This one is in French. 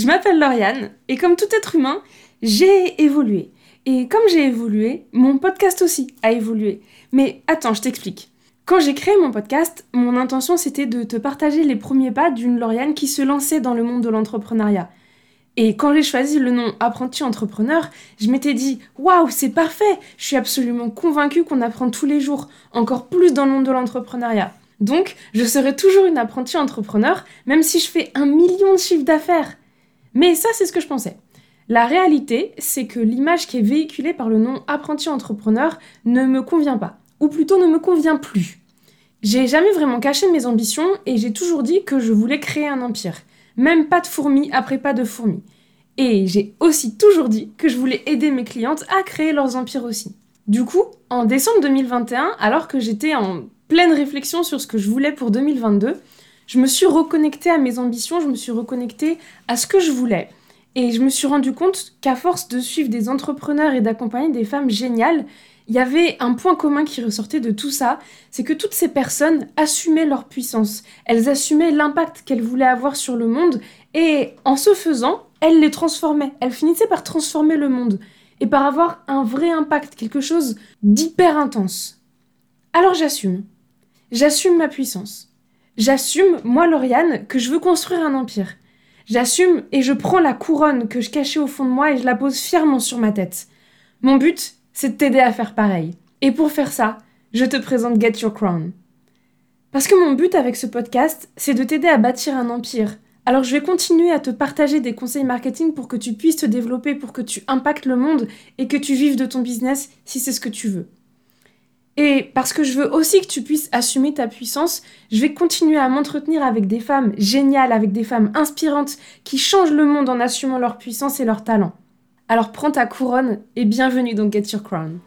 Je m'appelle Lauriane et comme tout être humain, j'ai évolué. Et comme j'ai évolué, mon podcast aussi a évolué. Mais attends, je t'explique. Quand j'ai créé mon podcast, mon intention c'était de te partager les premiers pas d'une Lauriane qui se lançait dans le monde de l'entrepreneuriat. Et quand j'ai choisi le nom apprenti entrepreneur, je m'étais dit waouh, c'est parfait, je suis absolument convaincue qu'on apprend tous les jours, encore plus dans le monde de l'entrepreneuriat. Donc, je serai toujours une apprentie entrepreneur, même si je fais un million de chiffres d'affaires. Mais ça, c'est ce que je pensais. La réalité, c'est que l'image qui est véhiculée par le nom apprenti entrepreneur ne me convient pas, ou plutôt ne me convient plus. J'ai jamais vraiment caché mes ambitions et j'ai toujours dit que je voulais créer un empire. Même pas de fourmis après pas de fourmis. Et j'ai aussi toujours dit que je voulais aider mes clientes à créer leurs empires aussi. Du coup, en décembre 2021, alors que j'étais en pleine réflexion sur ce que je voulais pour 2022, je me suis reconnectée à mes ambitions, je me suis reconnectée à ce que je voulais. Et je me suis rendu compte qu'à force de suivre des entrepreneurs et d'accompagner des femmes géniales, il y avait un point commun qui ressortait de tout ça, c'est que toutes ces personnes assumaient leur puissance, elles assumaient l'impact qu'elles voulaient avoir sur le monde, et en ce faisant, elles les transformaient, elles finissaient par transformer le monde, et par avoir un vrai impact, quelque chose d'hyper intense. Alors j'assume. J'assume ma puissance. J'assume, moi Lauriane, que je veux construire un empire. J'assume et je prends la couronne que je cachais au fond de moi et je la pose fièrement sur ma tête. Mon but, c'est de t'aider à faire pareil. Et pour faire ça, je te présente Get Your Crown. Parce que mon but avec ce podcast, c'est de t'aider à bâtir un empire. Alors je vais continuer à te partager des conseils marketing pour que tu puisses te développer, pour que tu impactes le monde et que tu vives de ton business si c'est ce que tu veux. Et parce que je veux aussi que tu puisses assumer ta puissance, je vais continuer à m'entretenir avec des femmes géniales, avec des femmes inspirantes qui changent le monde en assumant leur puissance et leur talent. Alors prends ta couronne et bienvenue dans Get Your Crown.